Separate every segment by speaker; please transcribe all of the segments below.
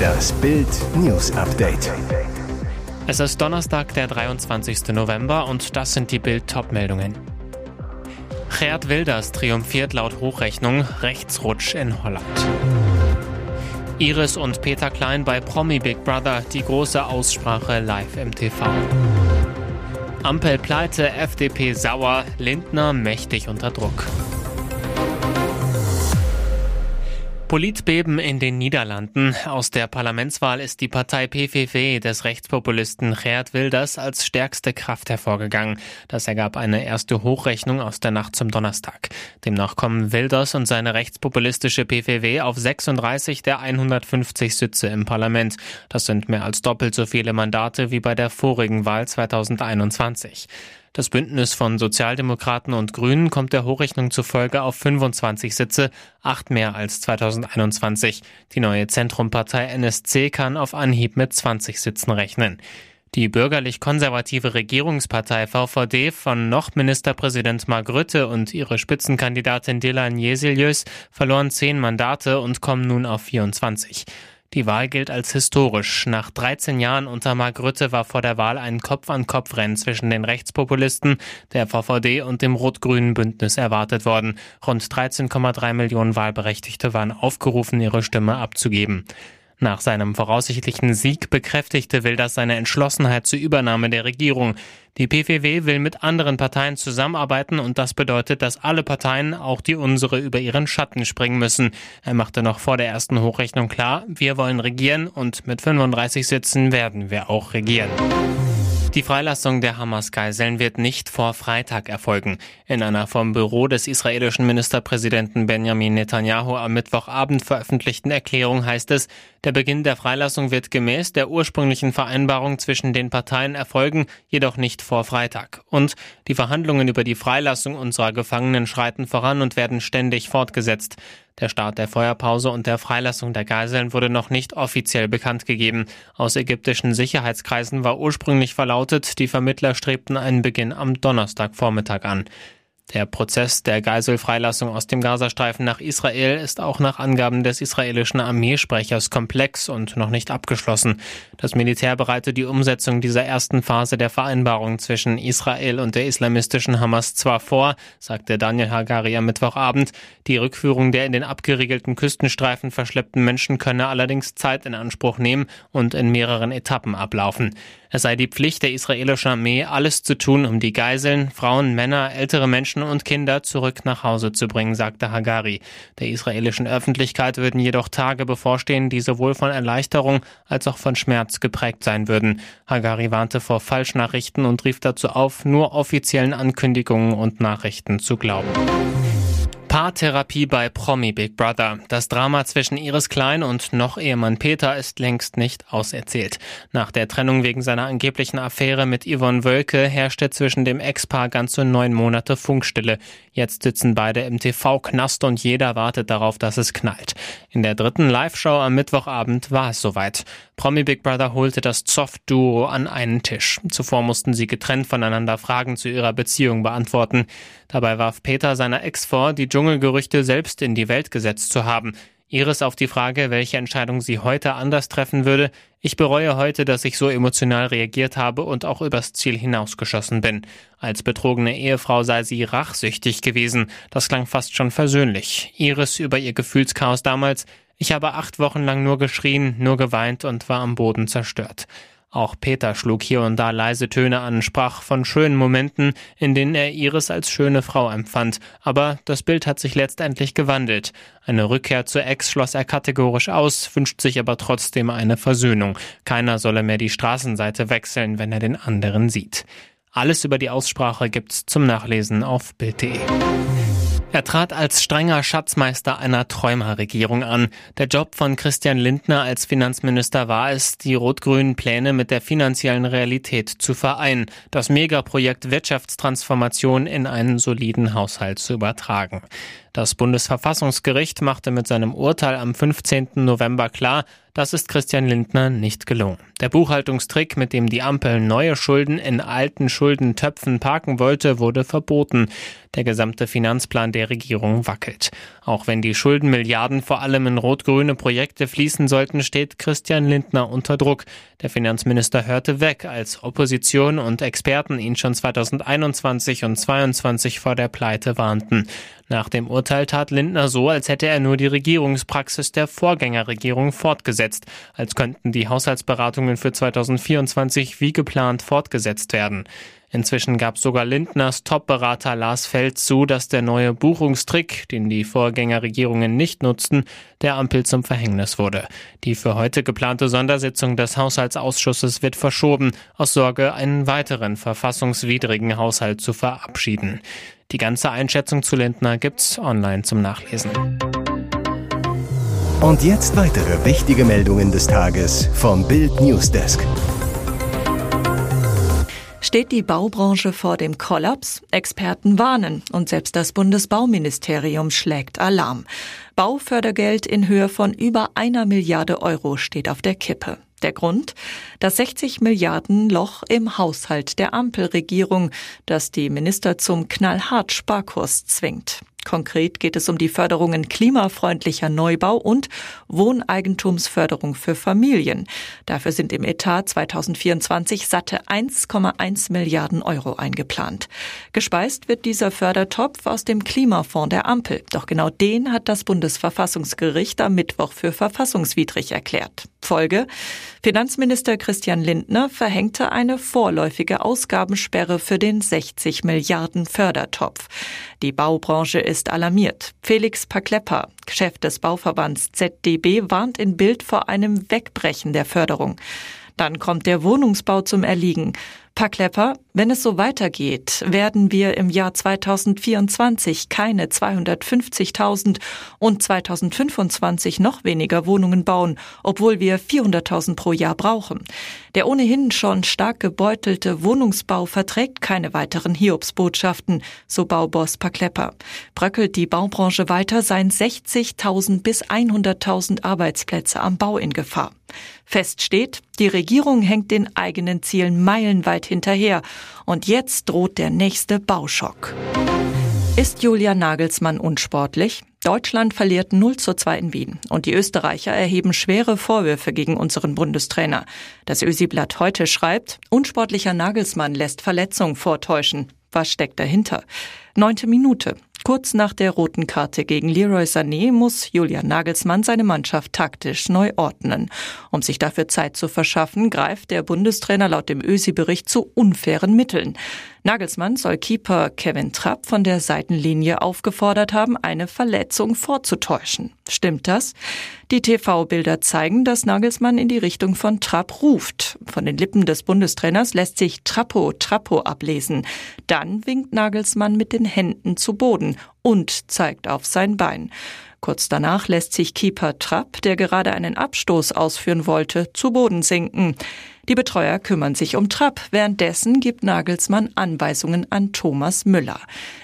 Speaker 1: Das Bild News Update.
Speaker 2: Es ist Donnerstag, der 23. November und das sind die Bild Topmeldungen. Gerd Wilders triumphiert laut Hochrechnung Rechtsrutsch in Holland. Iris und Peter Klein bei Promi Big Brother, die große Aussprache live im TV. Ampel pleite, FDP sauer, Lindner mächtig unter Druck. Politbeben in den Niederlanden. Aus der Parlamentswahl ist die Partei PVV des Rechtspopulisten Geert Wilders als stärkste Kraft hervorgegangen. Das ergab eine erste Hochrechnung aus der Nacht zum Donnerstag. Demnach kommen Wilders und seine rechtspopulistische PVV auf 36 der 150 Sitze im Parlament. Das sind mehr als doppelt so viele Mandate wie bei der vorigen Wahl 2021. Das Bündnis von Sozialdemokraten und Grünen kommt der Hochrechnung zufolge auf 25 Sitze, acht mehr als 2021. Die neue Zentrumpartei NSC kann auf Anhieb mit 20 Sitzen rechnen. Die bürgerlich-konservative Regierungspartei VVD von noch Ministerpräsident Mark Rutte und ihre Spitzenkandidatin Dylan Jesilius verloren zehn Mandate und kommen nun auf 24. Die Wahl gilt als historisch. Nach 13 Jahren unter Mark Rutte war vor der Wahl ein Kopf-an-Kopf-Rennen zwischen den Rechtspopulisten, der VVD und dem rot-grünen Bündnis erwartet worden. Rund 13,3 Millionen Wahlberechtigte waren aufgerufen, ihre Stimme abzugeben. Nach seinem voraussichtlichen Sieg bekräftigte Wilders seine Entschlossenheit zur Übernahme der Regierung. Die PVW will mit anderen Parteien zusammenarbeiten und das bedeutet, dass alle Parteien, auch die unsere, über ihren Schatten springen müssen. Er machte noch vor der ersten Hochrechnung klar, wir wollen regieren und mit 35 Sitzen werden wir auch regieren. Die Freilassung der Hamas-Geiseln wird nicht vor Freitag erfolgen. In einer vom Büro des israelischen Ministerpräsidenten Benjamin Netanyahu am Mittwochabend veröffentlichten Erklärung heißt es, der Beginn der Freilassung wird gemäß der ursprünglichen Vereinbarung zwischen den Parteien erfolgen, jedoch nicht vor Freitag. Und die Verhandlungen über die Freilassung unserer Gefangenen schreiten voran und werden ständig fortgesetzt. Der Start der Feuerpause und der Freilassung der Geiseln wurde noch nicht offiziell bekannt gegeben. Aus ägyptischen Sicherheitskreisen war ursprünglich verlautet, die Vermittler strebten einen Beginn am Donnerstagvormittag an. Der Prozess der Geiselfreilassung aus dem Gazastreifen nach Israel ist auch nach Angaben des israelischen Armeesprechers komplex und noch nicht abgeschlossen. Das Militär bereitet die Umsetzung dieser ersten Phase der Vereinbarung zwischen Israel und der islamistischen Hamas zwar vor, sagte Daniel Hagari am Mittwochabend, die Rückführung der in den abgeriegelten Küstenstreifen verschleppten Menschen könne allerdings Zeit in Anspruch nehmen und in mehreren Etappen ablaufen. Es sei die Pflicht der israelischen Armee, alles zu tun, um die Geiseln, Frauen, Männer, ältere Menschen und Kinder zurück nach Hause zu bringen, sagte Hagari. Der israelischen Öffentlichkeit würden jedoch Tage bevorstehen, die sowohl von Erleichterung als auch von Schmerz geprägt sein würden. Hagari warnte vor Falschnachrichten und rief dazu auf, nur offiziellen Ankündigungen und Nachrichten zu glauben. Paartherapie bei Promi Big Brother. Das Drama zwischen Iris Klein und noch Ehemann Peter ist längst nicht auserzählt. Nach der Trennung wegen seiner angeblichen Affäre mit Yvonne Wölke herrschte zwischen dem Ex-Paar ganze neun Monate Funkstille. Jetzt sitzen beide im TV-Knast und jeder wartet darauf, dass es knallt. In der dritten Live-Show am Mittwochabend war es soweit. Promi Big Brother holte das Zoff-Duo an einen Tisch. Zuvor mussten sie getrennt voneinander Fragen zu ihrer Beziehung beantworten. Dabei warf Peter seiner Ex vor, die Dschungelgerüchte selbst in die Welt gesetzt zu haben. Iris auf die Frage, welche Entscheidung sie heute anders treffen würde. Ich bereue heute, dass ich so emotional reagiert habe und auch übers Ziel hinausgeschossen bin. Als betrogene Ehefrau sei sie rachsüchtig gewesen. Das klang fast schon versöhnlich. Iris über ihr Gefühlschaos damals. Ich habe acht Wochen lang nur geschrien, nur geweint und war am Boden zerstört. Auch Peter schlug hier und da leise Töne an, sprach von schönen Momenten, in denen er Iris als schöne Frau empfand. Aber das Bild hat sich letztendlich gewandelt. Eine Rückkehr zur Ex schloss er kategorisch aus, wünscht sich aber trotzdem eine Versöhnung. Keiner solle mehr die Straßenseite wechseln, wenn er den anderen sieht. Alles über die Aussprache gibt's zum Nachlesen auf Bild.de. Er trat als strenger Schatzmeister einer Träumerregierung an. Der Job von Christian Lindner als Finanzminister war es, die rot-grünen Pläne mit der finanziellen Realität zu vereinen, das Megaprojekt Wirtschaftstransformation in einen soliden Haushalt zu übertragen. Das Bundesverfassungsgericht machte mit seinem Urteil am 15. November klar, das ist Christian Lindner nicht gelungen. Der Buchhaltungstrick, mit dem die Ampel neue Schulden in alten Schuldentöpfen parken wollte, wurde verboten. Der gesamte Finanzplan der Regierung wackelt. Auch wenn die Schuldenmilliarden vor allem in rot-grüne Projekte fließen sollten, steht Christian Lindner unter Druck. Der Finanzminister hörte weg, als Opposition und Experten ihn schon 2021 und 2022 vor der Pleite warnten. Nach dem Urteil tat Lindner so, als hätte er nur die Regierungspraxis der Vorgängerregierung fortgesetzt, als könnten die Haushaltsberatungen für 2024 wie geplant fortgesetzt werden. Inzwischen gab sogar Lindners Top-Berater Lars Feld zu, dass der neue Buchungstrick, den die Vorgängerregierungen nicht nutzten, der Ampel zum Verhängnis wurde. Die für heute geplante Sondersitzung des Haushaltsausschusses wird verschoben, aus Sorge, einen weiteren verfassungswidrigen Haushalt zu verabschieden. Die ganze Einschätzung zu Lindner gibt's online zum Nachlesen.
Speaker 1: Und jetzt weitere wichtige Meldungen des Tages vom Bild Newsdesk.
Speaker 3: Steht die Baubranche vor dem Kollaps? Experten warnen und selbst das Bundesbauministerium schlägt Alarm. Baufördergeld in Höhe von über einer Milliarde Euro steht auf der Kippe. Der Grund? Das 60 Milliarden Loch im Haushalt der Ampelregierung, das die Minister zum knallhart Sparkurs zwingt. Konkret geht es um die Förderungen klimafreundlicher Neubau und Wohneigentumsförderung für Familien. Dafür sind im Etat 2024 satte 1,1 Milliarden Euro eingeplant. Gespeist wird dieser Fördertopf aus dem Klimafonds der Ampel. Doch genau den hat das Bundesverfassungsgericht am Mittwoch für verfassungswidrig erklärt. Folge? Finanzminister Christian Lindner verhängte eine vorläufige Ausgabensperre für den 60 Milliarden Fördertopf. Die Baubranche ist alarmiert. Felix Paklepper, Chef des Bauverbands ZDB, warnt in Bild vor einem Wegbrechen der Förderung. Dann kommt der Wohnungsbau zum Erliegen. Paklepper, wenn es so weitergeht, werden wir im Jahr 2024 keine 250.000 und 2025 noch weniger Wohnungen bauen, obwohl wir 400.000 pro Jahr brauchen. Der ohnehin schon stark gebeutelte Wohnungsbau verträgt keine weiteren Hiobsbotschaften, so Bauboss Paklepper. Bröckelt die Baubranche weiter, seien 60.000 bis 100.000 Arbeitsplätze am Bau in Gefahr. Fest steht, die Regierung hängt den eigenen Zielen meilenweit hinterher und jetzt droht der nächste Bauschock. Ist Julia Nagelsmann unsportlich? Deutschland verliert 0 zu 2 in Wien und die Österreicher erheben schwere Vorwürfe gegen unseren Bundestrainer. Das Ösi-Blatt heute schreibt, unsportlicher Nagelsmann lässt Verletzung vortäuschen. Was steckt dahinter? Neunte Minute. Kurz nach der roten Karte gegen Leroy Sané muss Julian Nagelsmann seine Mannschaft taktisch neu ordnen. Um sich dafür Zeit zu verschaffen, greift der Bundestrainer laut dem ÖSI-Bericht zu unfairen Mitteln. Nagelsmann soll Keeper Kevin Trapp von der Seitenlinie aufgefordert haben, eine Verletzung vorzutäuschen. Stimmt das? Die TV-Bilder zeigen, dass Nagelsmann in die Richtung von Trapp ruft. Von den Lippen des Bundestrainers lässt sich Trappo Trappo ablesen. Dann winkt Nagelsmann mit den Händen zu Boden und zeigt auf sein Bein. Kurz danach lässt sich Keeper Trapp, der gerade einen Abstoß ausführen wollte, zu Boden sinken. Die Betreuer kümmern sich um Trapp. Währenddessen gibt Nagelsmann Anweisungen an Thomas Müller.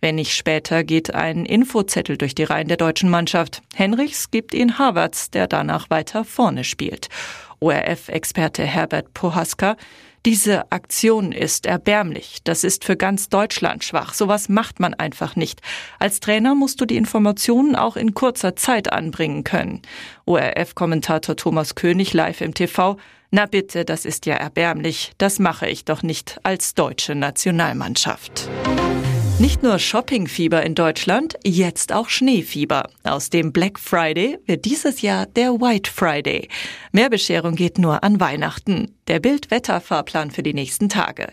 Speaker 3: Wenn nicht später geht ein Infozettel durch die Reihen der deutschen Mannschaft. Henrichs gibt ihn Havertz, der danach weiter vorne spielt. ORF-Experte Herbert Pohaska diese Aktion ist erbärmlich. Das ist für ganz Deutschland schwach. Sowas macht man einfach nicht. Als Trainer musst du die Informationen auch in kurzer Zeit anbringen können. ORF-Kommentator Thomas König live im TV. Na bitte, das ist ja erbärmlich. Das mache ich doch nicht als deutsche Nationalmannschaft. Nicht nur Shoppingfieber in Deutschland, jetzt auch Schneefieber. Aus dem Black Friday wird dieses Jahr der White Friday. Mehr Bescherung geht nur an Weihnachten. Der Bildwetterfahrplan für die nächsten Tage.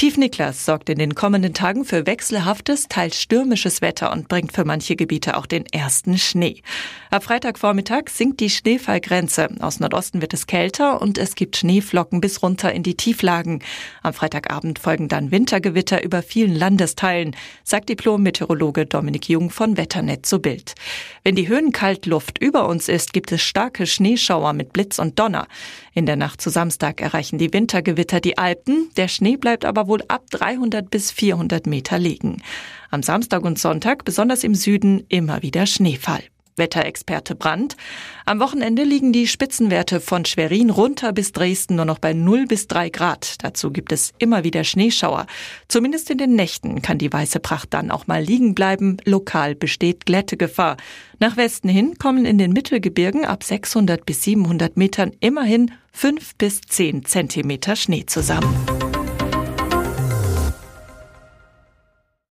Speaker 3: Tief Niklas sorgt in den kommenden Tagen für wechselhaftes, teils stürmisches Wetter und bringt für manche Gebiete auch den ersten Schnee. Ab Freitagvormittag sinkt die Schneefallgrenze. Aus Nordosten wird es kälter und es gibt Schneeflocken bis runter in die Tieflagen. Am Freitagabend folgen dann Wintergewitter über vielen Landesteilen, sagt Diplom-Meteorologe Dominik Jung von Wetternet zu Bild. Wenn die Höhenkaltluft über uns ist, gibt es starke Schneeschauer mit Blitz und Donner. In der Nacht zu Samstag erreichen die Wintergewitter die Alpen. Der Schnee bleibt aber wohl ab 300 bis 400 Meter liegen. Am Samstag und Sonntag, besonders im Süden, immer wieder Schneefall. Wetterexperte Brandt. Am Wochenende liegen die Spitzenwerte von Schwerin runter bis Dresden nur noch bei 0 bis 3 Grad. Dazu gibt es immer wieder Schneeschauer. Zumindest in den Nächten kann die weiße Pracht dann auch mal liegen bleiben. Lokal besteht Glättegefahr. Nach Westen hin kommen in den Mittelgebirgen ab 600 bis 700 Metern immerhin 5 bis 10 Zentimeter Schnee zusammen.